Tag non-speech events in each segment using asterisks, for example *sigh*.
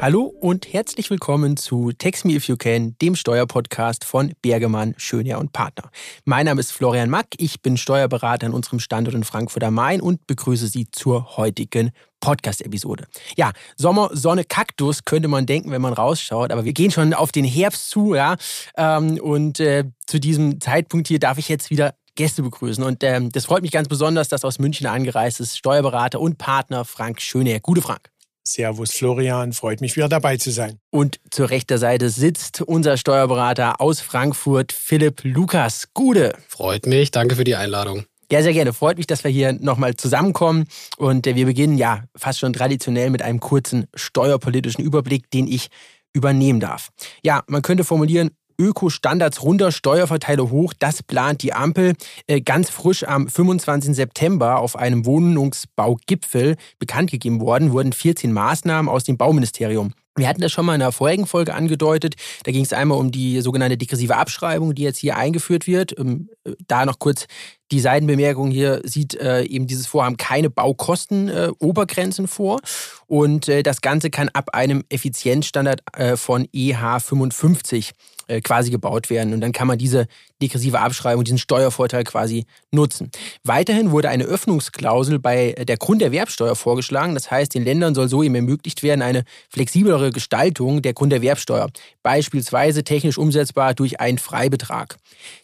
Hallo und herzlich willkommen zu Text Me If You Can, dem Steuerpodcast von Bergemann, Schönherr und Partner. Mein Name ist Florian Mack, ich bin Steuerberater an unserem Standort in Frankfurt am Main und begrüße Sie zur heutigen Podcast-Episode. Ja, Sommer, Sonne, Kaktus könnte man denken, wenn man rausschaut, aber wir gehen schon auf den Herbst zu, ja. Ähm, und äh, zu diesem Zeitpunkt hier darf ich jetzt wieder Gäste begrüßen. Und ähm, das freut mich ganz besonders, dass aus München angereist ist Steuerberater und Partner Frank Schöneher. Gute Frank. Servus Florian, freut mich wieder dabei zu sein. Und zur rechten Seite sitzt unser Steuerberater aus Frankfurt, Philipp Lukas. Gude. Freut mich, danke für die Einladung. Ja, sehr gerne. Freut mich, dass wir hier nochmal zusammenkommen. Und äh, wir beginnen ja fast schon traditionell mit einem kurzen steuerpolitischen Überblick, den ich übernehmen darf. Ja, man könnte formulieren, Ökostandards runter, Steuerverteile hoch. Das plant die Ampel äh, ganz frisch am 25. September auf einem Wohnungsbaugipfel bekannt gegeben worden, wurden 14 Maßnahmen aus dem Bauministerium wir hatten das schon mal in der vorigen Folge angedeutet. Da ging es einmal um die sogenannte degressive Abschreibung, die jetzt hier eingeführt wird. Ähm, äh, da noch kurz die Seitenbemerkung hier sieht äh, eben dieses Vorhaben keine Baukostenobergrenzen vor. Und das Ganze kann ab einem Effizienzstandard von EH 55 äh, quasi gebaut werden. Und dann kann man diese degressive Abschreibung, diesen Steuervorteil quasi nutzen. Weiterhin wurde eine Öffnungsklausel bei der Grunderwerbsteuer vorgeschlagen. Das heißt, den Ländern soll so eben ermöglicht werden, eine flexiblere Gestaltung der Grunderwerbsteuer, beispielsweise technisch umsetzbar durch einen Freibetrag.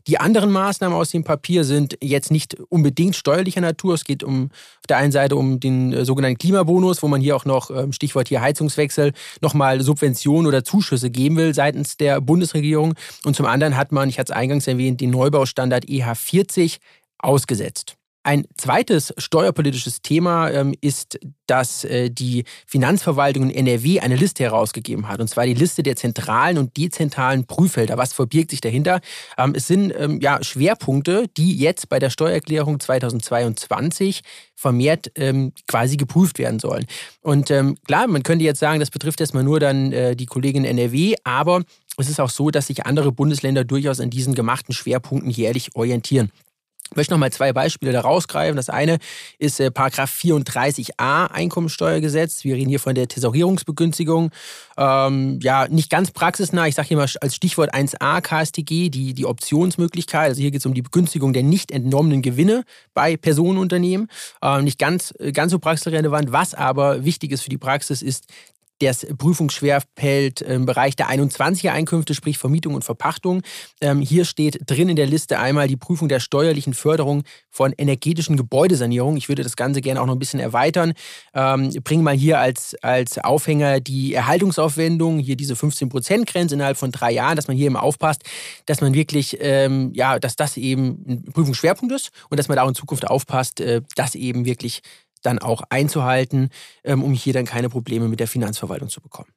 Die anderen Maßnahmen aus dem Papier sind jetzt nicht unbedingt steuerlicher Natur. Es geht um auf der einen Seite um den äh, sogenannten Klimabonus, wo man hier auch noch, ähm, Stichwort hier Heizungswechsel, nochmal Subventionen oder Zuschüsse geben will seitens der Bundesregierung Bundesregierung. Und zum anderen hat man, ich hatte es eingangs erwähnt, den Neubaustandard EH40 ausgesetzt. Ein zweites steuerpolitisches Thema ähm, ist, dass äh, die Finanzverwaltung in NRW eine Liste herausgegeben hat. Und zwar die Liste der zentralen und dezentralen Prüffelder. Was verbirgt sich dahinter? Ähm, es sind ähm, ja, Schwerpunkte, die jetzt bei der Steuererklärung 2022 vermehrt ähm, quasi geprüft werden sollen. Und ähm, klar, man könnte jetzt sagen, das betrifft erstmal nur dann äh, die Kollegen in NRW, aber es ist auch so, dass sich andere Bundesländer durchaus an diesen gemachten Schwerpunkten jährlich orientieren. Ich möchte noch mal zwei Beispiele da rausgreifen. Das eine ist äh, Paragraph 34a Einkommensteuergesetz. Wir reden hier von der Tesorierungsbegünstigung. Ähm, ja, nicht ganz praxisnah. Ich sage hier mal als Stichwort 1a KSTG, die, die Optionsmöglichkeit. Also hier geht es um die Begünstigung der nicht entnommenen Gewinne bei Personenunternehmen. Ähm, nicht ganz, ganz so praxisrelevant. Was aber wichtig ist für die Praxis, ist das Prüfungsschwerfeld im Bereich der 21er Einkünfte, sprich Vermietung und Verpachtung. Ähm, hier steht drin in der Liste einmal die Prüfung der steuerlichen Förderung von energetischen Gebäudesanierung. Ich würde das Ganze gerne auch noch ein bisschen erweitern. Ähm, bringe mal hier als, als Aufhänger die Erhaltungsaufwendung, hier diese 15%-Grenze innerhalb von drei Jahren, dass man hier immer aufpasst, dass man wirklich, ähm, ja, dass das eben ein Prüfungsschwerpunkt ist und dass man da auch in Zukunft aufpasst, äh, dass eben wirklich dann auch einzuhalten, ähm, um hier dann keine Probleme mit der Finanzverwaltung zu bekommen.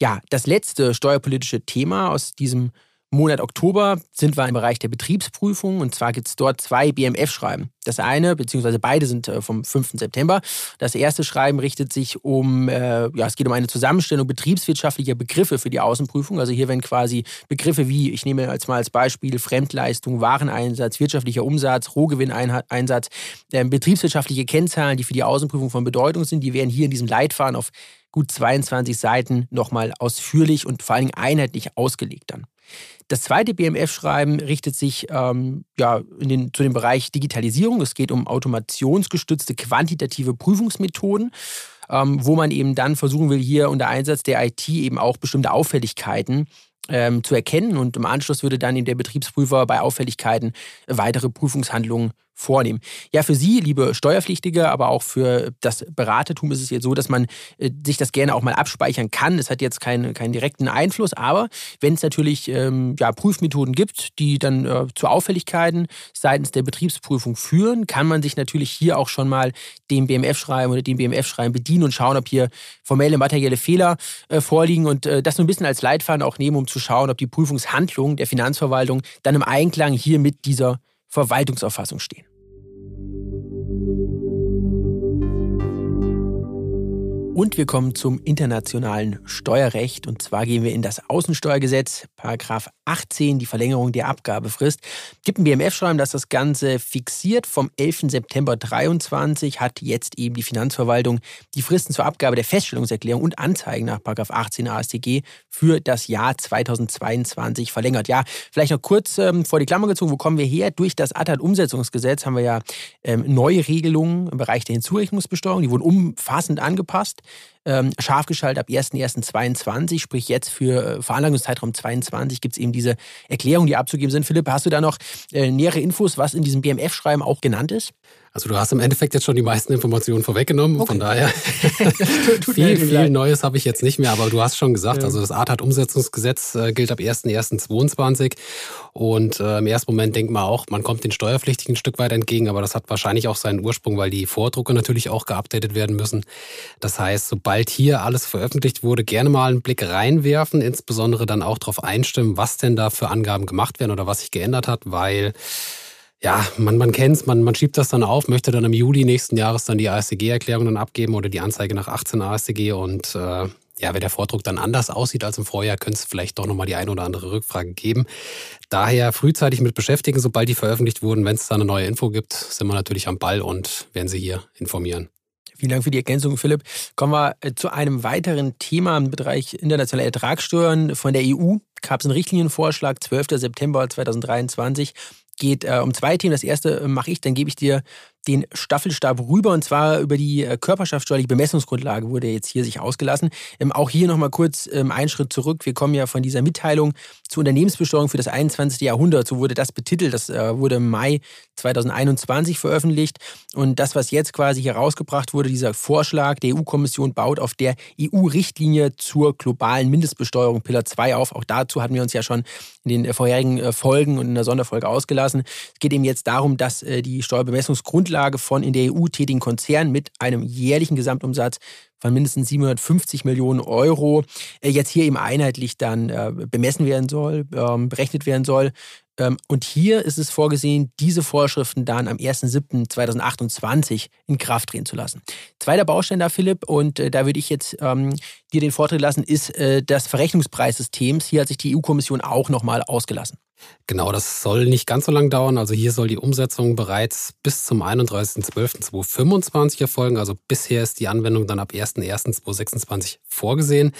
Ja, das letzte steuerpolitische Thema aus diesem Monat Oktober sind wir im Bereich der Betriebsprüfung und zwar gibt es dort zwei BMF-Schreiben. Das eine, beziehungsweise beide sind äh, vom 5. September. Das erste Schreiben richtet sich um, äh, ja, es geht um eine Zusammenstellung betriebswirtschaftlicher Begriffe für die Außenprüfung. Also hier werden quasi Begriffe wie, ich nehme jetzt mal als Beispiel Fremdleistung, Wareneinsatz, wirtschaftlicher Umsatz, Rohgewinneinsatz, äh, betriebswirtschaftliche Kennzahlen, die für die Außenprüfung von Bedeutung sind, die werden hier in diesem Leitfaden auf gut 22 Seiten nochmal ausführlich und vor allem einheitlich ausgelegt dann. Das zweite BMF-Schreiben richtet sich ähm, ja, den, zu dem Bereich Digitalisierung. Es geht um automationsgestützte quantitative Prüfungsmethoden, ähm, wo man eben dann versuchen will, hier unter Einsatz der IT eben auch bestimmte Auffälligkeiten ähm, zu erkennen. Und im Anschluss würde dann eben der Betriebsprüfer bei Auffälligkeiten weitere Prüfungshandlungen vornehmen. Ja, für Sie, liebe Steuerpflichtige, aber auch für das Beratertum ist es jetzt so, dass man äh, sich das gerne auch mal abspeichern kann. Es hat jetzt keinen, keinen direkten Einfluss, aber wenn es natürlich ähm, ja, Prüfmethoden gibt, die dann äh, zu Auffälligkeiten seitens der Betriebsprüfung führen, kann man sich natürlich hier auch schon mal dem BMF-Schreiben oder dem BMF-Schreiben bedienen und schauen, ob hier formelle materielle Fehler äh, vorliegen und äh, das so ein bisschen als Leitfaden auch nehmen, um zu schauen, ob die Prüfungshandlungen der Finanzverwaltung dann im Einklang hier mit dieser Verwaltungsauffassung stehen. Und wir kommen zum internationalen Steuerrecht. Und zwar gehen wir in das Außensteuergesetz, Paragraph 18, die Verlängerung der Abgabefrist. Gibt ein BMF-Schreiben, das das Ganze fixiert. Vom 11. September 23 hat jetzt eben die Finanzverwaltung die Fristen zur Abgabe der Feststellungserklärung und Anzeigen nach Paragraph 18 AStG für das Jahr 2022 verlängert. Ja, vielleicht noch kurz ähm, vor die Klammer gezogen. Wo kommen wir her? Durch das ATAT-Umsetzungsgesetz haben wir ja ähm, neue Regelungen im Bereich der Hinzurechnungsbesteuerung. Die wurden umfassend angepasst ähm, scharf geschaltet ab 1.1.22, sprich jetzt für äh, Veranlagungszeitraum 22 gibt es eben diese Erklärungen, die abzugeben sind. Philipp, hast du da noch äh, nähere Infos, was in diesem BMF-Schreiben auch genannt ist? Also du hast im Endeffekt jetzt schon die meisten Informationen vorweggenommen, okay. von daher *laughs* viel, viel Neues habe ich jetzt nicht mehr, aber du hast schon gesagt, ja. also das ATAT-Umsetzungsgesetz äh, gilt ab 1.1.22 und äh, im ersten Moment denkt man auch, man kommt den Steuerpflichtigen ein Stück weit entgegen, aber das hat wahrscheinlich auch seinen Ursprung, weil die Vordrucke natürlich auch geupdatet werden müssen. Das heißt, sobald hier alles veröffentlicht wurde, gerne mal einen Blick reinwerfen, insbesondere dann auch darauf einstimmen, was denn da für Angaben gemacht werden oder was sich geändert hat, weil ja, man, man kennt man, man schiebt das dann auf, möchte dann im Juli nächsten Jahres dann die ASDG-Erklärung dann abgeben oder die Anzeige nach 18 ASDG und äh, ja, wenn der Vordruck dann anders aussieht als im Vorjahr, könnte es vielleicht doch nochmal die eine oder andere Rückfrage geben. Daher frühzeitig mit beschäftigen, sobald die veröffentlicht wurden. Wenn es da eine neue Info gibt, sind wir natürlich am Ball und werden Sie hier informieren. Vielen Dank für die Ergänzung, Philipp. Kommen wir äh, zu einem weiteren Thema im Bereich internationale Ertragssteuern. Von der EU gab es einen Richtlinienvorschlag, 12. September 2023 geht äh, um zwei Themen. Das erste äh, mache ich, dann gebe ich dir den Staffelstab rüber und zwar über die äh, körperschaftssteuerliche Bemessungsgrundlage wurde jetzt hier sich ausgelassen. Ähm, auch hier nochmal kurz ähm, einen Schritt zurück. Wir kommen ja von dieser Mitteilung zur Unternehmensbesteuerung für das 21. Jahrhundert. So wurde das betitelt. Das äh, wurde im Mai 2021 veröffentlicht. Und das, was jetzt quasi hier rausgebracht wurde, dieser Vorschlag der EU-Kommission baut auf der EU-Richtlinie zur globalen Mindestbesteuerung Pillar 2 auf. Auch dazu hatten wir uns ja schon in den äh, vorherigen äh, Folgen und in der Sonderfolge ausgelassen. Es geht eben jetzt darum, dass äh, die Steuerbemessungsgrundlage Grundlage von in der EU tätigen Konzernen mit einem jährlichen Gesamtumsatz von mindestens 750 Millionen Euro jetzt hier eben einheitlich dann bemessen werden soll, ähm, berechnet werden soll. Ähm, und hier ist es vorgesehen, diese Vorschriften dann am 1.7.2028 in Kraft treten zu lassen. Zweiter Baustein da, Philipp, und äh, da würde ich jetzt ähm, dir den Vortritt lassen, ist das Verrechnungspreissystems. Hier hat sich die EU-Kommission auch nochmal ausgelassen. Genau, das soll nicht ganz so lang dauern. Also hier soll die Umsetzung bereits bis zum 31.12.2025 erfolgen. Also bisher ist die Anwendung dann ab 1.1.2026 vorgesehen.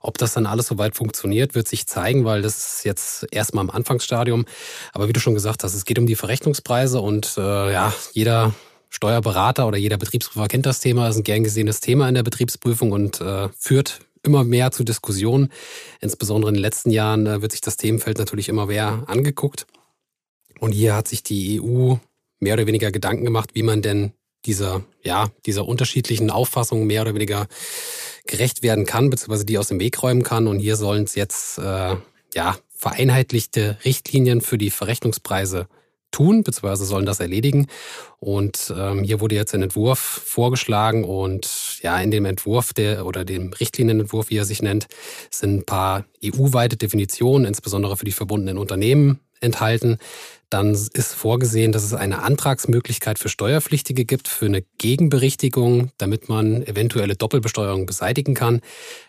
Ob das dann alles soweit funktioniert, wird sich zeigen, weil das ist jetzt erstmal im Anfangsstadium. Aber wie du schon gesagt hast, es geht um die Verrechnungspreise und äh, ja, jeder Steuerberater oder jeder Betriebsprüfer kennt das Thema, ist ein gern gesehenes Thema in der Betriebsprüfung und äh, führt immer mehr zu Diskussionen. Insbesondere in den letzten Jahren äh, wird sich das Themenfeld natürlich immer mehr angeguckt. Und hier hat sich die EU mehr oder weniger Gedanken gemacht, wie man denn dieser, ja, dieser unterschiedlichen Auffassungen mehr oder weniger gerecht werden kann, beziehungsweise die aus dem Weg räumen kann. Und hier sollen es jetzt äh, ja, vereinheitlichte Richtlinien für die Verrechnungspreise tun, beziehungsweise sollen das erledigen. Und ähm, hier wurde jetzt ein Entwurf vorgeschlagen und ja, in dem Entwurf der oder dem Richtlinienentwurf, wie er sich nennt, sind ein paar EU-weite Definitionen, insbesondere für die verbundenen Unternehmen, enthalten. Dann ist vorgesehen, dass es eine Antragsmöglichkeit für Steuerpflichtige gibt, für eine Gegenberichtigung, damit man eventuelle Doppelbesteuerung beseitigen kann.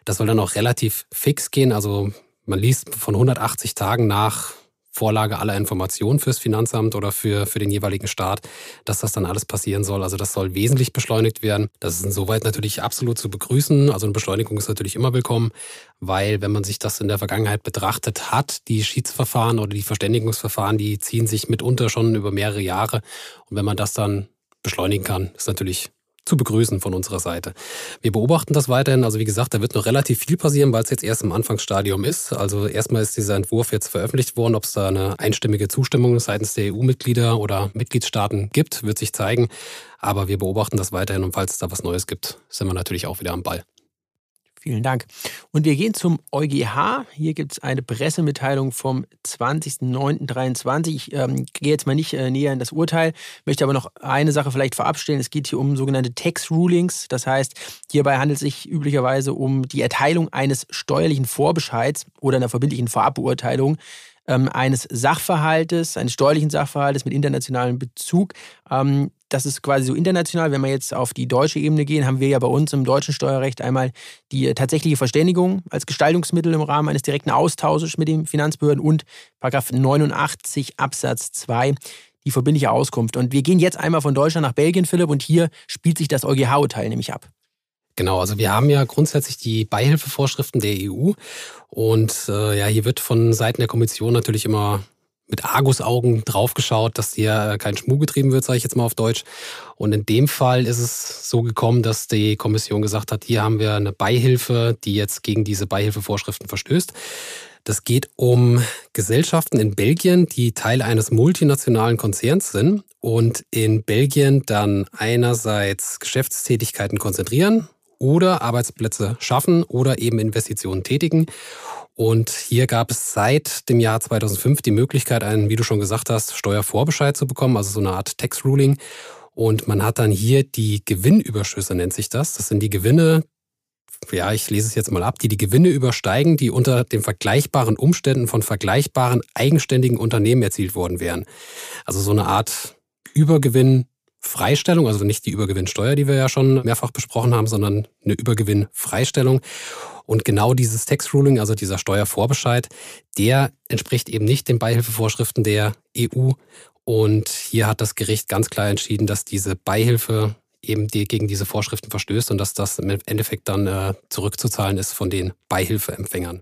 Das soll dann auch relativ fix gehen. Also man liest von 180 Tagen nach Vorlage aller Informationen fürs Finanzamt oder für, für den jeweiligen Staat, dass das dann alles passieren soll. Also das soll wesentlich beschleunigt werden. Das ist insoweit natürlich absolut zu begrüßen. Also eine Beschleunigung ist natürlich immer willkommen, weil wenn man sich das in der Vergangenheit betrachtet hat, die Schiedsverfahren oder die Verständigungsverfahren, die ziehen sich mitunter schon über mehrere Jahre. Und wenn man das dann beschleunigen kann, ist natürlich zu begrüßen von unserer Seite. Wir beobachten das weiterhin. Also wie gesagt, da wird noch relativ viel passieren, weil es jetzt erst im Anfangsstadium ist. Also erstmal ist dieser Entwurf jetzt veröffentlicht worden. Ob es da eine einstimmige Zustimmung seitens der EU-Mitglieder oder Mitgliedstaaten gibt, wird sich zeigen. Aber wir beobachten das weiterhin und falls es da was Neues gibt, sind wir natürlich auch wieder am Ball. Vielen Dank. Und wir gehen zum EuGH. Hier gibt es eine Pressemitteilung vom 20.09.23. Ich ähm, gehe jetzt mal nicht äh, näher in das Urteil, möchte aber noch eine Sache vielleicht vorab stellen. Es geht hier um sogenannte Tax Rulings. Das heißt, hierbei handelt es sich üblicherweise um die Erteilung eines steuerlichen Vorbescheids oder einer verbindlichen Vorabbeurteilung ähm, eines Sachverhaltes, eines steuerlichen Sachverhaltes mit internationalem Bezug. Das ist quasi so international. Wenn wir jetzt auf die deutsche Ebene gehen, haben wir ja bei uns im deutschen Steuerrecht einmal die tatsächliche Verständigung als Gestaltungsmittel im Rahmen eines direkten Austausches mit den Finanzbehörden und Paragraph 89 Absatz 2 die verbindliche Auskunft. Und wir gehen jetzt einmal von Deutschland nach Belgien, Philipp, und hier spielt sich das EuGH-Urteil nämlich ab. Genau, also wir haben ja grundsätzlich die Beihilfevorschriften der EU und äh, ja, hier wird von Seiten der Kommission natürlich immer mit Argusaugen draufgeschaut, dass hier kein Schmuh getrieben wird, sage ich jetzt mal auf Deutsch. Und in dem Fall ist es so gekommen, dass die Kommission gesagt hat, hier haben wir eine Beihilfe, die jetzt gegen diese Beihilfevorschriften verstößt. Das geht um Gesellschaften in Belgien, die Teil eines multinationalen Konzerns sind und in Belgien dann einerseits Geschäftstätigkeiten konzentrieren oder Arbeitsplätze schaffen oder eben Investitionen tätigen. Und hier gab es seit dem Jahr 2005 die Möglichkeit, einen, wie du schon gesagt hast, Steuervorbescheid zu bekommen, also so eine Art Tax Ruling. Und man hat dann hier die Gewinnüberschüsse, nennt sich das. Das sind die Gewinne, ja, ich lese es jetzt mal ab, die die Gewinne übersteigen, die unter den vergleichbaren Umständen von vergleichbaren eigenständigen Unternehmen erzielt worden wären. Also so eine Art Übergewinnfreistellung, also nicht die Übergewinnsteuer, die wir ja schon mehrfach besprochen haben, sondern eine Übergewinnfreistellung. Und genau dieses Tax Ruling, also dieser Steuervorbescheid, der entspricht eben nicht den Beihilfevorschriften der EU. Und hier hat das Gericht ganz klar entschieden, dass diese Beihilfe eben die gegen diese Vorschriften verstößt und dass das im Endeffekt dann äh, zurückzuzahlen ist von den Beihilfeempfängern.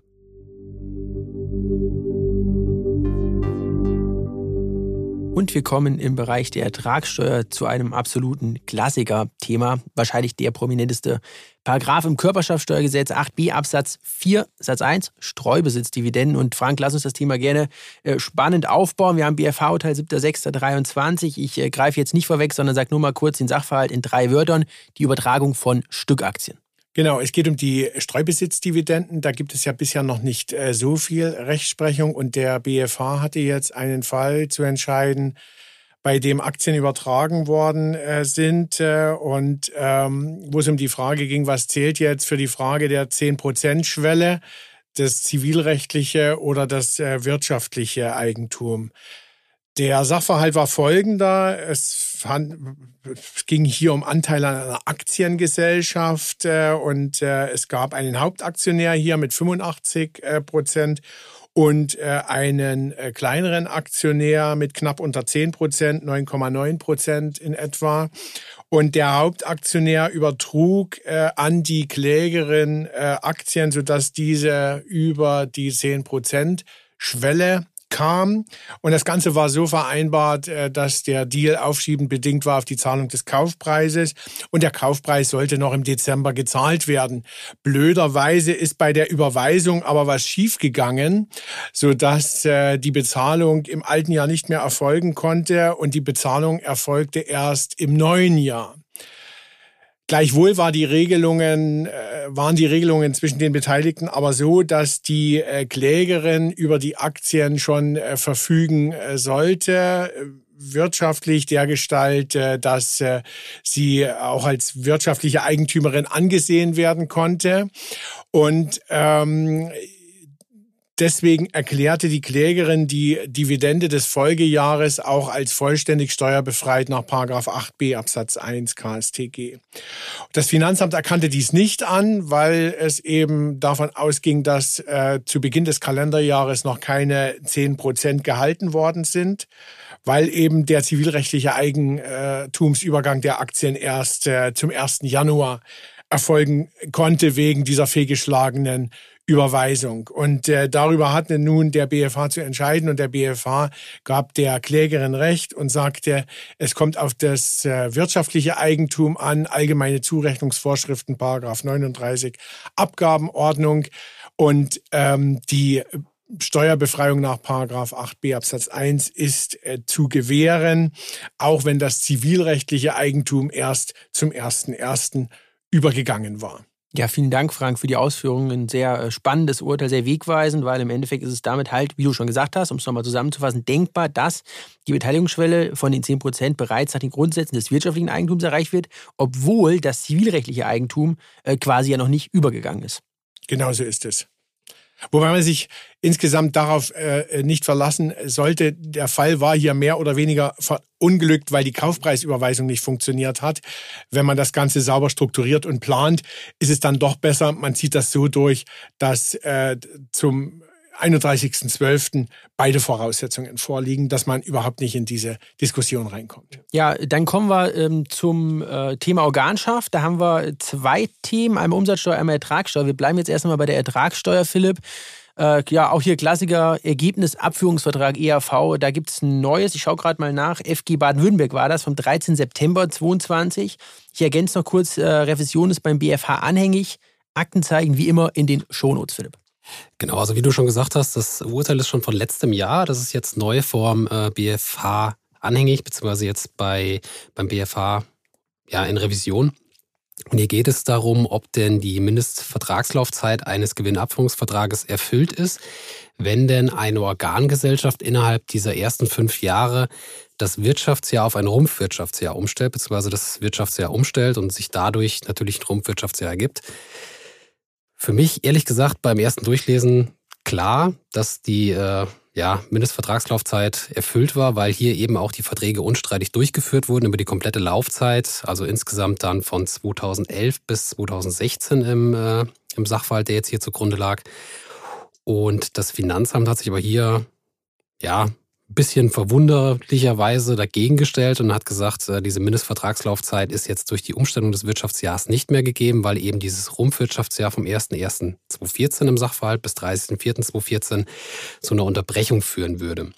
Und wir kommen im Bereich der Ertragssteuer zu einem absoluten Klassiker-Thema, wahrscheinlich der prominenteste Paragraph im Körperschaftssteuergesetz 8b Absatz 4 Satz 1 Streubesitzdividenden. Und Frank, lass uns das Thema gerne äh, spannend aufbauen. Wir haben BFH-Urteil 7.6.23. Ich äh, greife jetzt nicht vorweg, sondern sage nur mal kurz den Sachverhalt in drei Wörtern. Die Übertragung von Stückaktien. Genau, es geht um die Streubesitzdividenden. Da gibt es ja bisher noch nicht äh, so viel Rechtsprechung und der BFH hatte jetzt einen Fall zu entscheiden, bei dem Aktien übertragen worden äh, sind äh, und ähm, wo es um die Frage ging, was zählt jetzt für die Frage der 10-Prozent-Schwelle, das zivilrechtliche oder das äh, wirtschaftliche Eigentum. Der Sachverhalt war folgender. Es, fand, es, ging hier um Anteile an einer Aktiengesellschaft äh, und äh, es gab einen Hauptaktionär hier mit 85 äh, Prozent und äh, einen äh, kleineren Aktionär mit knapp unter 10 Prozent, 9,9 Prozent in etwa. Und der Hauptaktionär übertrug äh, an die Klägerin äh, Aktien, sodass diese über die 10 Prozent Schwelle kam. Und das Ganze war so vereinbart, äh, dass der Deal aufschiebend bedingt war auf die Zahlung des Kaufpreises. Und der Kaufpreis sollte noch im Dezember gezahlt werden. Blöderweise ist bei der Überweisung aber was schiefgegangen, sodass äh, die Bezahlung im alten Jahr nicht mehr erfolgen konnte und die Bezahlung erfolgte erst im neuen Jahr. Gleichwohl war die Regelungen, äh, waren die Regelungen zwischen den Beteiligten aber so, dass die äh, Klägerin über die Aktien schon äh, verfügen sollte wirtschaftlich dergestalt, dass sie auch als wirtschaftliche Eigentümerin angesehen werden konnte. Und ähm, Deswegen erklärte die Klägerin die Dividende des Folgejahres auch als vollständig steuerbefreit nach 8b Absatz 1 KSTG. Das Finanzamt erkannte dies nicht an, weil es eben davon ausging, dass äh, zu Beginn des Kalenderjahres noch keine 10 Prozent gehalten worden sind, weil eben der zivilrechtliche Eigentumsübergang der Aktien erst äh, zum 1. Januar erfolgen konnte wegen dieser fehlgeschlagenen Überweisung. Und äh, darüber hatte nun der BFH zu entscheiden und der BFH gab der Klägerin Recht und sagte, es kommt auf das äh, wirtschaftliche Eigentum an, allgemeine Zurechnungsvorschriften, Paragraph 39, Abgabenordnung und ähm, die Steuerbefreiung nach Paragraph 8b Absatz 1 ist äh, zu gewähren, auch wenn das zivilrechtliche Eigentum erst zum 1.1. übergegangen war. Ja, vielen Dank, Frank, für die Ausführungen. Ein sehr äh, spannendes Urteil, sehr wegweisend, weil im Endeffekt ist es damit halt, wie du schon gesagt hast, um es nochmal zusammenzufassen, denkbar, dass die Beteiligungsschwelle von den 10 Prozent bereits nach den Grundsätzen des wirtschaftlichen Eigentums erreicht wird, obwohl das zivilrechtliche Eigentum äh, quasi ja noch nicht übergegangen ist. Genau so ist es. Wobei man sich insgesamt darauf äh, nicht verlassen sollte. Der Fall war hier mehr oder weniger verunglückt, weil die Kaufpreisüberweisung nicht funktioniert hat. Wenn man das Ganze sauber strukturiert und plant, ist es dann doch besser. Man zieht das so durch, dass äh, zum 31.12. beide Voraussetzungen vorliegen, dass man überhaupt nicht in diese Diskussion reinkommt. Ja, dann kommen wir ähm, zum äh, Thema Organschaft. Da haben wir zwei Themen, einmal Umsatzsteuer, einmal Ertragssteuer. Wir bleiben jetzt erstmal bei der Ertragssteuer, Philipp. Äh, ja, auch hier Klassiker, Ergebnisabführungsvertrag EAV, da gibt es ein neues, ich schaue gerade mal nach, FG Baden-Württemberg war das vom 13. September 2022. Ich ergänze noch kurz, äh, Revision ist beim BFH anhängig. Aktenzeichen wie immer in den Shownotes, Philipp. Genau, also wie du schon gesagt hast, das Urteil ist schon von letztem Jahr. Das ist jetzt neue Form äh, BFH anhängig, beziehungsweise jetzt bei, beim BFH ja, in Revision. Und hier geht es darum, ob denn die Mindestvertragslaufzeit eines Gewinnabführungsvertrages erfüllt ist, wenn denn eine Organgesellschaft innerhalb dieser ersten fünf Jahre das Wirtschaftsjahr auf ein Rumpfwirtschaftsjahr umstellt, beziehungsweise das Wirtschaftsjahr umstellt und sich dadurch natürlich ein Rumpfwirtschaftsjahr ergibt. Für mich, ehrlich gesagt, beim ersten Durchlesen klar, dass die äh, ja, Mindestvertragslaufzeit erfüllt war, weil hier eben auch die Verträge unstreitig durchgeführt wurden über die komplette Laufzeit, also insgesamt dann von 2011 bis 2016 im, äh, im Sachverhalt, der jetzt hier zugrunde lag. Und das Finanzamt hat sich aber hier ja bisschen verwunderlicherweise dagegen gestellt und hat gesagt, äh, diese Mindestvertragslaufzeit ist jetzt durch die Umstellung des Wirtschaftsjahrs nicht mehr gegeben, weil eben dieses Rumpfwirtschaftsjahr vom 01.01.2014 im Sachverhalt bis 30.04.2014 zu einer Unterbrechung führen würde.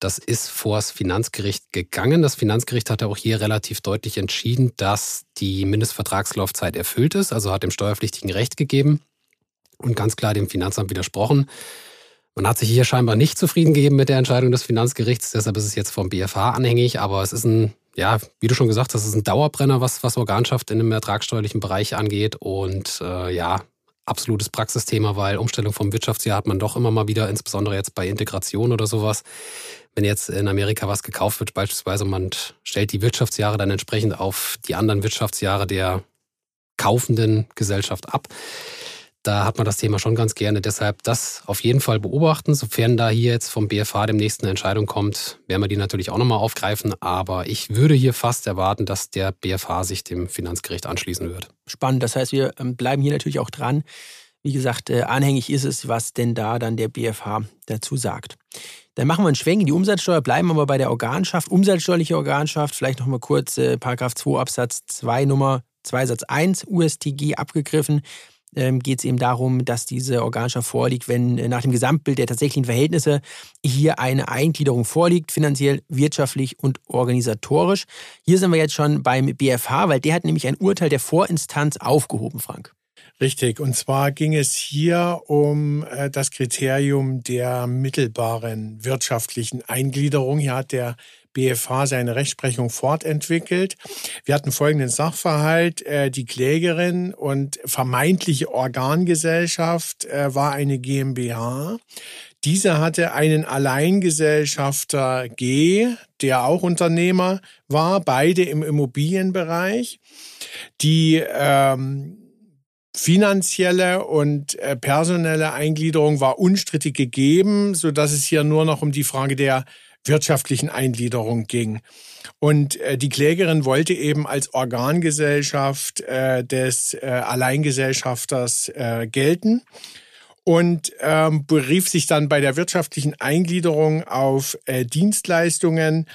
Das ist vor das Finanzgericht gegangen. Das Finanzgericht hat auch hier relativ deutlich entschieden, dass die Mindestvertragslaufzeit erfüllt ist, also hat dem Steuerpflichtigen Recht gegeben und ganz klar dem Finanzamt widersprochen. Man hat sich hier scheinbar nicht zufrieden gegeben mit der Entscheidung des Finanzgerichts, deshalb ist es jetzt vom BFH anhängig, aber es ist ein, ja, wie du schon gesagt hast, es ist ein Dauerbrenner, was, was Organschaft in dem ertragssteuerlichen Bereich angeht und äh, ja, absolutes Praxisthema, weil Umstellung vom Wirtschaftsjahr hat man doch immer mal wieder, insbesondere jetzt bei Integration oder sowas. Wenn jetzt in Amerika was gekauft wird, beispielsweise man stellt die Wirtschaftsjahre dann entsprechend auf die anderen Wirtschaftsjahre der kaufenden Gesellschaft ab da hat man das Thema schon ganz gerne. Deshalb das auf jeden Fall beobachten. Sofern da hier jetzt vom BFH demnächst eine Entscheidung kommt, werden wir die natürlich auch nochmal aufgreifen. Aber ich würde hier fast erwarten, dass der BFH sich dem Finanzgericht anschließen wird. Spannend. Das heißt, wir ähm, bleiben hier natürlich auch dran. Wie gesagt, äh, anhängig ist es, was denn da dann der BFH dazu sagt. Dann machen wir einen Schwenk in die Umsatzsteuer, bleiben aber bei der Organschaft, umsatzsteuerliche Organschaft, vielleicht nochmal kurz äh, Paragraph 2 Absatz 2 Nummer 2 Satz 1 USTG abgegriffen geht es eben darum, dass diese Organschaft vorliegt, wenn äh, nach dem Gesamtbild der tatsächlichen Verhältnisse hier eine Eingliederung vorliegt, finanziell, wirtschaftlich und organisatorisch. Hier sind wir jetzt schon beim BFH, weil der hat nämlich ein Urteil der Vorinstanz aufgehoben, Frank. Richtig, und zwar ging es hier um äh, das Kriterium der mittelbaren wirtschaftlichen Eingliederung. Hier hat der BFH seine Rechtsprechung fortentwickelt. Wir hatten folgenden Sachverhalt. Äh, die Klägerin und vermeintliche Organgesellschaft äh, war eine GmbH. Diese hatte einen Alleingesellschafter G, der auch Unternehmer war, beide im Immobilienbereich. Die ähm, finanzielle und äh, personelle Eingliederung war unstrittig gegeben, so dass es hier nur noch um die Frage der wirtschaftlichen Eingliederung ging. Und äh, die Klägerin wollte eben als Organgesellschaft äh, des äh, Alleingesellschafters äh, gelten und ähm, berief sich dann bei der wirtschaftlichen Eingliederung auf äh, Dienstleistungen,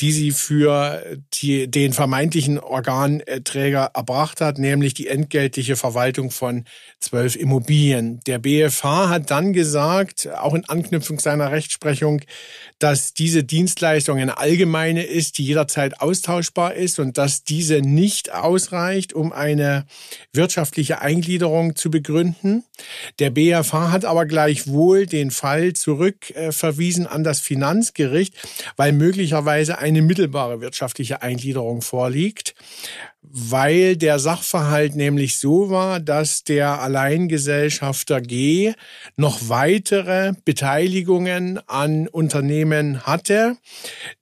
die sie für die, den vermeintlichen Organträger erbracht hat, nämlich die entgeltliche Verwaltung von zwölf Immobilien. Der BFH hat dann gesagt, auch in Anknüpfung seiner Rechtsprechung, dass diese Dienstleistung eine allgemeine ist, die jederzeit austauschbar ist und dass diese nicht ausreicht, um eine wirtschaftliche Eingliederung zu begründen. Der BFH hat aber gleichwohl den Fall zurückverwiesen an das Finanzgericht, weil möglicherweise eine mittelbare wirtschaftliche Eingliederung vorliegt weil der Sachverhalt nämlich so war, dass der Alleingesellschafter G noch weitere Beteiligungen an Unternehmen hatte,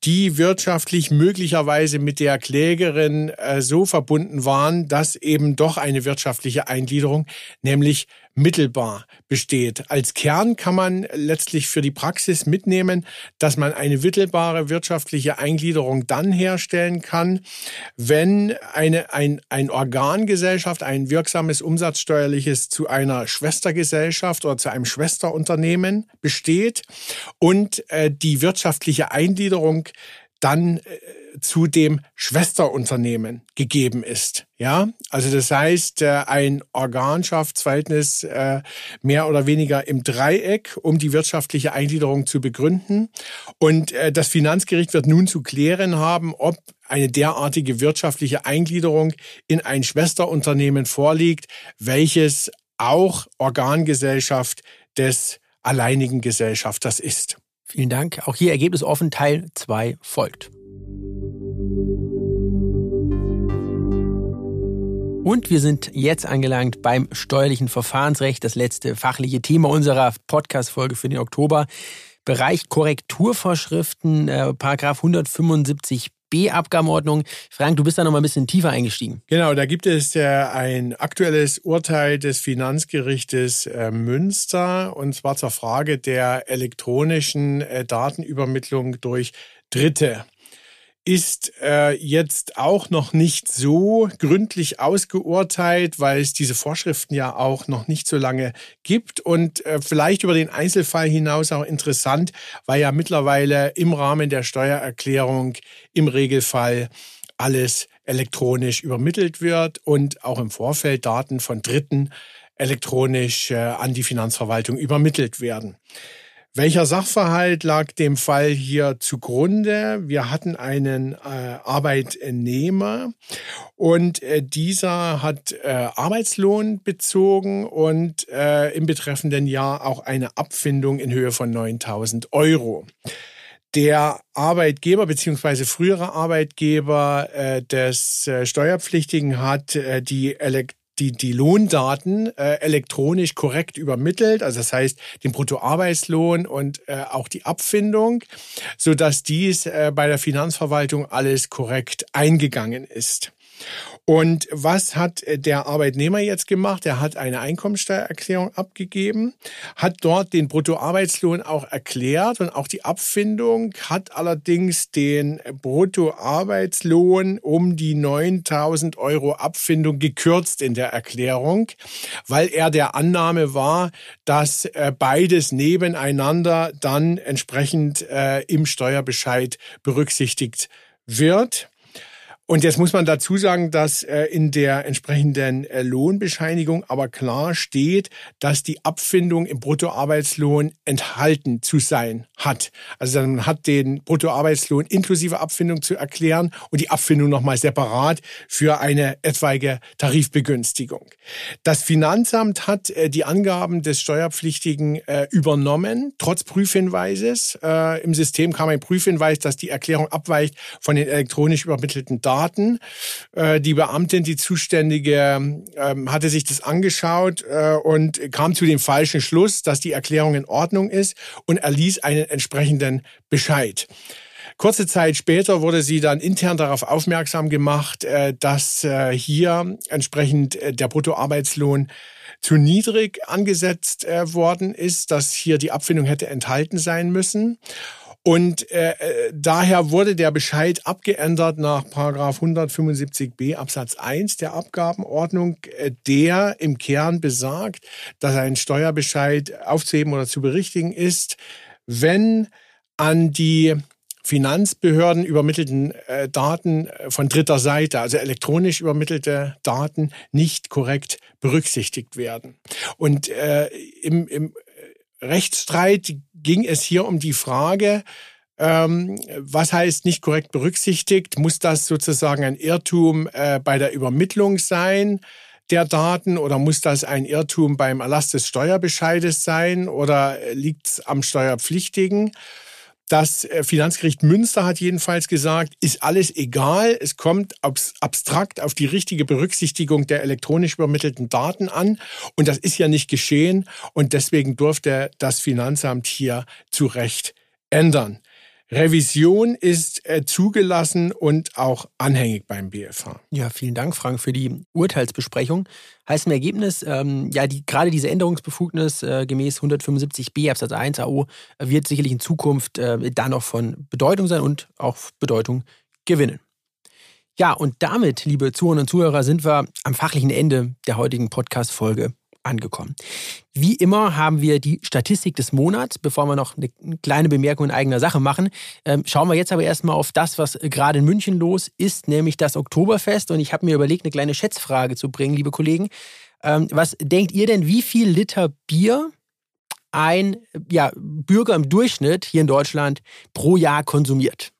die wirtschaftlich möglicherweise mit der Klägerin äh, so verbunden waren, dass eben doch eine wirtschaftliche Eingliederung, nämlich mittelbar besteht. Als Kern kann man letztlich für die Praxis mitnehmen, dass man eine mittelbare wirtschaftliche Eingliederung dann herstellen kann, wenn eine ein, ein Organgesellschaft, ein wirksames umsatzsteuerliches zu einer Schwestergesellschaft oder zu einem Schwesterunternehmen besteht und äh, die wirtschaftliche Eingliederung dann äh, zu dem Schwesterunternehmen gegeben ist. Ja, also das heißt, äh, ein Organschaftsverhältnis äh, mehr oder weniger im Dreieck, um die wirtschaftliche Eingliederung zu begründen. Und das Finanzgericht wird nun zu klären haben, ob eine derartige wirtschaftliche Eingliederung in ein Schwesterunternehmen vorliegt, welches auch Organgesellschaft des alleinigen Gesellschafters ist. Vielen Dank. Auch hier Ergebnis offen, Teil 2 folgt. Und wir sind jetzt angelangt beim steuerlichen Verfahrensrecht, das letzte fachliche Thema unserer Podcast-Folge für den Oktober. Bereich Korrekturvorschriften, äh, Paragraph 175b Abgabenordnung. Frank, du bist da noch mal ein bisschen tiefer eingestiegen. Genau, da gibt es ein aktuelles Urteil des Finanzgerichtes äh, Münster und zwar zur Frage der elektronischen äh, Datenübermittlung durch Dritte ist äh, jetzt auch noch nicht so gründlich ausgeurteilt, weil es diese Vorschriften ja auch noch nicht so lange gibt und äh, vielleicht über den Einzelfall hinaus auch interessant, weil ja mittlerweile im Rahmen der Steuererklärung im Regelfall alles elektronisch übermittelt wird und auch im Vorfeld Daten von Dritten elektronisch äh, an die Finanzverwaltung übermittelt werden. Welcher Sachverhalt lag dem Fall hier zugrunde? Wir hatten einen äh, Arbeitnehmer und äh, dieser hat äh, Arbeitslohn bezogen und äh, im betreffenden Jahr auch eine Abfindung in Höhe von 9000 Euro. Der Arbeitgeber beziehungsweise frühere Arbeitgeber äh, des äh, Steuerpflichtigen hat die Elekt die, die Lohndaten äh, elektronisch korrekt übermittelt, also das heißt den Bruttoarbeitslohn und äh, auch die Abfindung, so dass dies äh, bei der Finanzverwaltung alles korrekt eingegangen ist. Und was hat äh, der Arbeitnehmer jetzt gemacht? Er hat eine Einkommensteuererklärung abgegeben, hat dort den Bruttoarbeitslohn auch erklärt und auch die Abfindung, hat allerdings den Bruttoarbeitslohn um die 9000 Euro Abfindung gekürzt in der Erklärung, weil er der Annahme war, dass äh, beides nebeneinander dann entsprechend äh, im Steuerbescheid berücksichtigt wird. Und jetzt muss man dazu sagen, dass äh, in der entsprechenden äh, Lohnbescheinigung aber klar steht, dass die Abfindung im Bruttoarbeitslohn enthalten zu sein hat. Also man hat den Bruttoarbeitslohn inklusive Abfindung zu erklären und die Abfindung nochmal separat für eine etwaige Tarifbegünstigung. Das Finanzamt hat äh, die Angaben des Steuerpflichtigen übernommen, trotz Prüfhinweises. Im System kam ein Prüfhinweis, dass die Erklärung abweicht von den elektronisch übermittelten Daten. Daten. Äh, die Beamtin, die Zuständige, ähm, hatte sich das angeschaut äh, und kam zu dem falschen Schluss, dass die Erklärung in Ordnung ist und erließ einen entsprechenden Bescheid. Kurze Zeit später wurde sie dann intern darauf aufmerksam gemacht, äh, dass hier entsprechend der Bruttoarbeitslohn zu niedrig angesetzt worden ist, dass hier die Abfindung hätte enthalten sein müssen. Und äh, äh, daher wurde der Bescheid abgeändert nach Paragraph 175b Absatz 1 der Abgabenordnung, äh, der im Kern besagt, dass ein Steuerbescheid aufzuheben oder zu berichtigen ist, wenn an die Finanzbehörden übermittelten äh, Daten äh, von dritter Seite, also elektronisch übermittelte Daten, nicht korrekt berücksichtigt werden. Und äh, im, im Rechtsstreit ging es hier um die Frage, ähm, was heißt nicht korrekt berücksichtigt? Muss das sozusagen ein Irrtum äh, bei der Übermittlung sein? der Daten oder muss das ein Irrtum beim Erlass des Steuerbescheides sein oder liegt es am Steuerpflichtigen? Das äh, Finanzgericht Münster hat jedenfalls gesagt, ist alles egal. Es kommt abstrakt auf die richtige Berücksichtigung der elektronisch übermittelten Daten an. Und das ist ja nicht geschehen. Und deswegen durfte das Finanzamt hier zu Recht ändern. Revision ist äh, zugelassen und auch anhängig beim BFH. Ja, vielen Dank, Frank, für die Urteilsbesprechung. Heißt im Ergebnis, ähm, ja, die, gerade diese Änderungsbefugnis äh, gemäß 175b Absatz 1 AO wird sicherlich in Zukunft äh, da noch von Bedeutung sein und auch Bedeutung gewinnen. Ja, und damit, liebe Zuhörerinnen und Zuhörer, sind wir am fachlichen Ende der heutigen Podcast-Folge angekommen. Wie immer haben wir die Statistik des Monats. Bevor wir noch eine kleine Bemerkung in eigener Sache machen, ähm, schauen wir jetzt aber erstmal auf das, was gerade in München los ist, nämlich das Oktoberfest. Und ich habe mir überlegt, eine kleine Schätzfrage zu bringen, liebe Kollegen. Ähm, was denkt ihr denn, wie viel Liter Bier ein ja, Bürger im Durchschnitt hier in Deutschland pro Jahr konsumiert?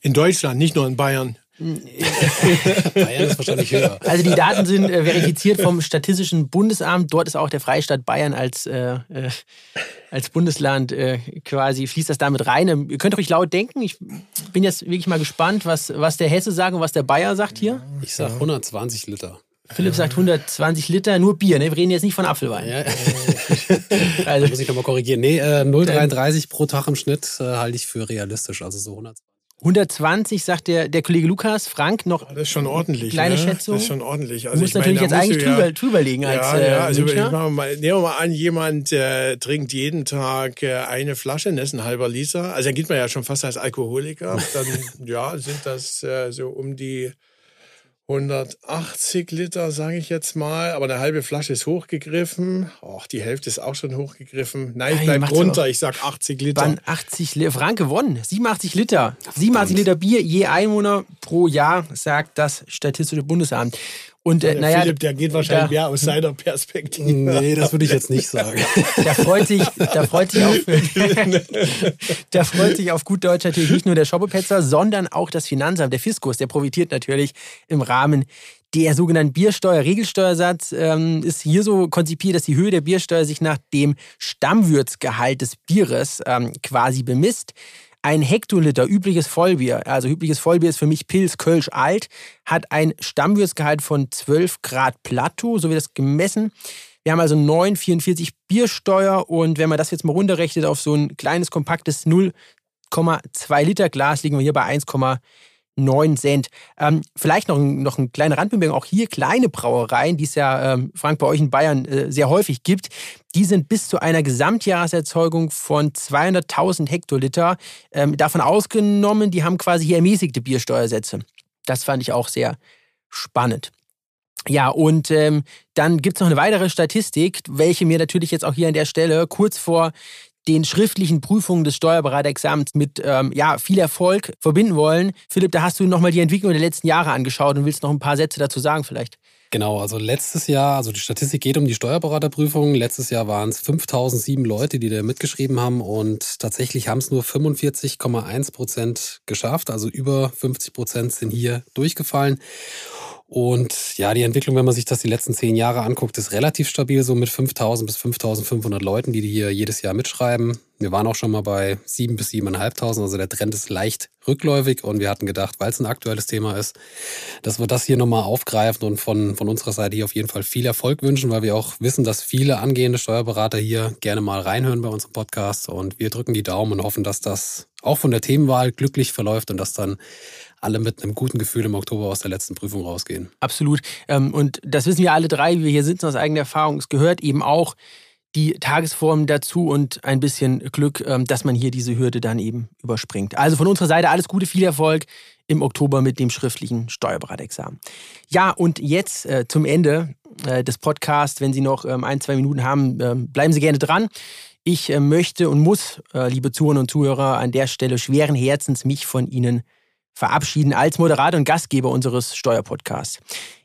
In Deutschland, nicht nur in Bayern. Bayern ist wahrscheinlich höher. Also die Daten sind äh, verifiziert vom Statistischen Bundesamt. Dort ist auch der Freistaat Bayern als, äh, äh, als Bundesland äh, quasi, fließt das damit rein. Ähm, ihr könnt ruhig laut denken. Ich bin jetzt wirklich mal gespannt, was, was der Hesse sagt und was der Bayer sagt hier. Ich sag 120 Liter. Philipp sagt 120 Liter, nur Bier. Ne? Wir reden jetzt nicht von Apfelwein. Ja, *laughs* also muss ich nochmal korrigieren. Nee, äh, 0,33 pro Tag im Schnitt äh, halte ich für realistisch. Also so 120. 120 sagt der, der Kollege Lukas. Frank noch. Das ist schon ordentlich. Kleine ne? Schätzung. Das ist schon ordentlich. Also du musst natürlich meine, jetzt eigentlich drüber, ja, drüber legen als ja, ja, also äh, mal, nehmen wir mal an, jemand äh, trinkt jeden Tag äh, eine Flasche, das ist ein halber Liter. Also dann geht man ja schon fast als Alkoholiker. *laughs* Dann ja, sind das äh, so um die 180 Liter, sage ich jetzt mal, aber eine halbe Flasche ist hochgegriffen. Och, die Hälfte ist auch schon hochgegriffen. Nein, ich bleib drunter, ich sag 80 Liter. Wann 80 Liter? Frank gewonnen. 87 Liter. 87 Liter Bier je Einwohner pro Jahr, sagt das Statistische Bundesamt. Und äh, naja, Philipp, der geht wahrscheinlich mehr aus seiner Perspektive. Nee, das würde ich jetzt nicht sagen. *laughs* der freut sich, der freut sich auf, *laughs* der freut sich auf gut Deutsch natürlich nicht nur der Shoppepetzer, sondern auch das Finanzamt, der Fiskus, der profitiert natürlich im Rahmen der sogenannten Biersteuer. Regelsteuersatz ähm, ist hier so konzipiert, dass die Höhe der Biersteuer sich nach dem Stammwürzgehalt des Bieres ähm, quasi bemisst. Ein Hektoliter übliches Vollbier, also übliches Vollbier ist für mich Pils Kölsch alt, hat ein Stammwürzgehalt von 12 Grad Plateau, so wird das gemessen. Wir haben also 9,44 Biersteuer und wenn man das jetzt mal runterrechnet auf so ein kleines, kompaktes 0,2 Liter Glas, liegen wir hier bei 1,9 9 Cent. Ähm, vielleicht noch, noch eine kleine Randbemerkung. Auch hier kleine Brauereien, die es ja, ähm, Frank, bei euch in Bayern äh, sehr häufig gibt, die sind bis zu einer Gesamtjahreserzeugung von 200.000 Hektoliter ähm, davon ausgenommen. Die haben quasi hier ermäßigte Biersteuersätze. Das fand ich auch sehr spannend. Ja, und ähm, dann gibt es noch eine weitere Statistik, welche mir natürlich jetzt auch hier an der Stelle kurz vor den schriftlichen Prüfungen des Steuerberaterexamens mit ähm, ja, viel Erfolg verbinden wollen. Philipp, da hast du nochmal die Entwicklung der letzten Jahre angeschaut und willst noch ein paar Sätze dazu sagen vielleicht. Genau, also letztes Jahr, also die Statistik geht um die Steuerberaterprüfung. Letztes Jahr waren es 5007 Leute, die da mitgeschrieben haben und tatsächlich haben es nur 45,1 Prozent geschafft. Also über 50 Prozent sind hier durchgefallen. Und ja, die Entwicklung, wenn man sich das die letzten zehn Jahre anguckt, ist relativ stabil, so mit 5000 bis 5500 Leuten, die hier jedes Jahr mitschreiben. Wir waren auch schon mal bei 7 bis 7.500, also der Trend ist leicht rückläufig und wir hatten gedacht, weil es ein aktuelles Thema ist, dass wir das hier nochmal aufgreifen und von, von unserer Seite hier auf jeden Fall viel Erfolg wünschen, weil wir auch wissen, dass viele angehende Steuerberater hier gerne mal reinhören bei unserem Podcast und wir drücken die Daumen und hoffen, dass das auch von der Themenwahl glücklich verläuft und dass dann alle mit einem guten Gefühl im Oktober aus der letzten Prüfung rausgehen. Absolut. Ähm, und das wissen wir alle drei, wie wir hier sitzen aus eigener Erfahrung. Es gehört eben auch die Tagesform dazu und ein bisschen Glück, ähm, dass man hier diese Hürde dann eben überspringt. Also von unserer Seite alles Gute, viel Erfolg im Oktober mit dem schriftlichen Steuerberaterexamen. Ja, und jetzt äh, zum Ende äh, des Podcasts, wenn Sie noch ähm, ein, zwei Minuten haben, bleiben Sie gerne dran. Ich äh, möchte und muss, liebe Zuhörerinnen und Zuhörer, an der Stelle schweren Herzens mich von Ihnen verabschieden als Moderator und Gastgeber unseres Steuerpodcasts.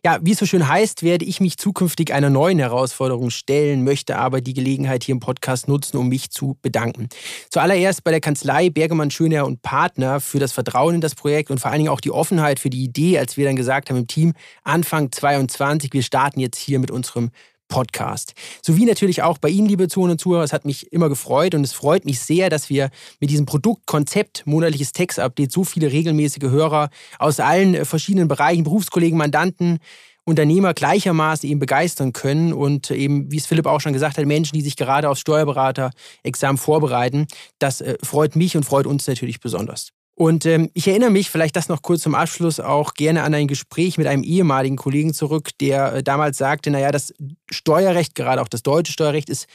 Ja, wie es so schön heißt, werde ich mich zukünftig einer neuen Herausforderung stellen, möchte aber die Gelegenheit hier im Podcast nutzen, um mich zu bedanken. Zuallererst bei der Kanzlei Bergemann Schöner und Partner für das Vertrauen in das Projekt und vor allen Dingen auch die Offenheit für die Idee, als wir dann gesagt haben im Team Anfang 22, wir starten jetzt hier mit unserem Podcast. Sowie natürlich auch bei Ihnen, liebe Zuhörer und Zuhörer. Es hat mich immer gefreut und es freut mich sehr, dass wir mit diesem Produktkonzept monatliches Text-Update so viele regelmäßige Hörer aus allen äh, verschiedenen Bereichen, Berufskollegen, Mandanten, Unternehmer gleichermaßen eben begeistern können und eben, wie es Philipp auch schon gesagt hat, Menschen, die sich gerade aufs Steuerberater-Examen vorbereiten. Das äh, freut mich und freut uns natürlich besonders. Und ähm, ich erinnere mich, vielleicht das noch kurz zum Abschluss, auch gerne an ein Gespräch mit einem ehemaligen Kollegen zurück, der äh, damals sagte, naja, das Steuerrecht, gerade auch das deutsche Steuerrecht, ist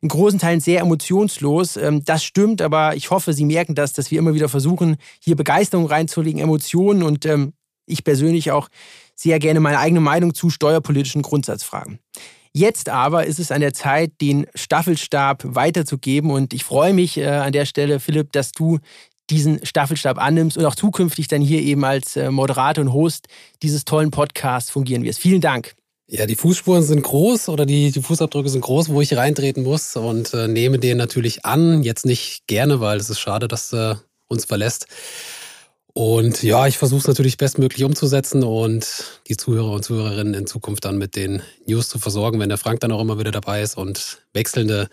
in großen Teilen sehr emotionslos. Ähm, das stimmt, aber ich hoffe, Sie merken das, dass wir immer wieder versuchen, hier Begeisterung reinzulegen, Emotionen und ähm, ich persönlich auch sehr gerne meine eigene Meinung zu steuerpolitischen Grundsatzfragen. Jetzt aber ist es an der Zeit, den Staffelstab weiterzugeben und ich freue mich äh, an der Stelle, Philipp, dass du diesen Staffelstab annimmst und auch zukünftig dann hier eben als äh, Moderator und Host dieses tollen Podcasts fungieren wirst. Vielen Dank. Ja, die Fußspuren sind groß oder die, die Fußabdrücke sind groß, wo ich reintreten muss und äh, nehme den natürlich an. Jetzt nicht gerne, weil es ist schade, dass er äh, uns verlässt. Und ja, ich versuche es natürlich bestmöglich umzusetzen und die Zuhörer und Zuhörerinnen in Zukunft dann mit den News zu versorgen, wenn der Frank dann auch immer wieder dabei ist und wechselnde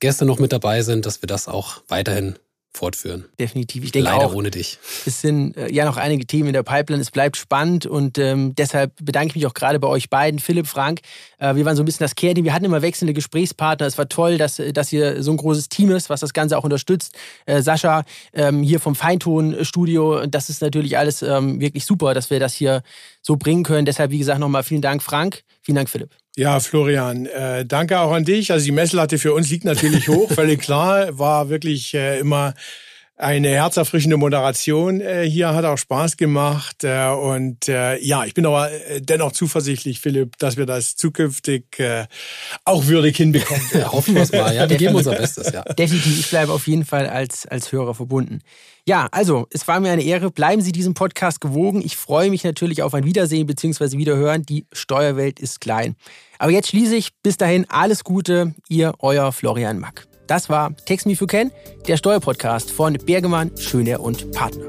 Gäste noch mit dabei sind, dass wir das auch weiterhin fortführen. Definitiv. Ich denke Leider auch, ohne dich. Es sind äh, ja noch einige Themen in der Pipeline. Es bleibt spannend und ähm, deshalb bedanke ich mich auch gerade bei euch beiden, Philipp, Frank. Äh, wir waren so ein bisschen das Kernteam. Wir hatten immer wechselnde Gesprächspartner. Es war toll, dass, dass hier so ein großes Team ist, was das Ganze auch unterstützt. Äh, Sascha ähm, hier vom Feinton-Studio. Das ist natürlich alles ähm, wirklich super, dass wir das hier so bringen können. Deshalb, wie gesagt, nochmal vielen Dank, Frank. Vielen Dank, Philipp. Ja, Florian, äh, danke auch an dich. Also die Messlatte für uns liegt natürlich hoch, *laughs* völlig klar. War wirklich äh, immer eine herzerfrischende Moderation äh, hier, hat auch Spaß gemacht. Äh, und äh, ja, ich bin aber äh, dennoch zuversichtlich, Philipp, dass wir das zukünftig äh, auch würdig hinbekommen. Ja, hoffen wir es mal. Ja, wir geben unser Bestes. Ja. Definitiv, ich bleibe auf jeden Fall als, als Hörer verbunden. Ja, also, es war mir eine Ehre. Bleiben Sie diesem Podcast gewogen. Ich freue mich natürlich auf ein Wiedersehen bzw. Wiederhören. Die Steuerwelt ist klein. Aber jetzt schließe ich. Bis dahin alles Gute. Ihr, euer Florian Mack. Das war Text Me If You Can, der Steuerpodcast von Bergemann, Schöner und Partner.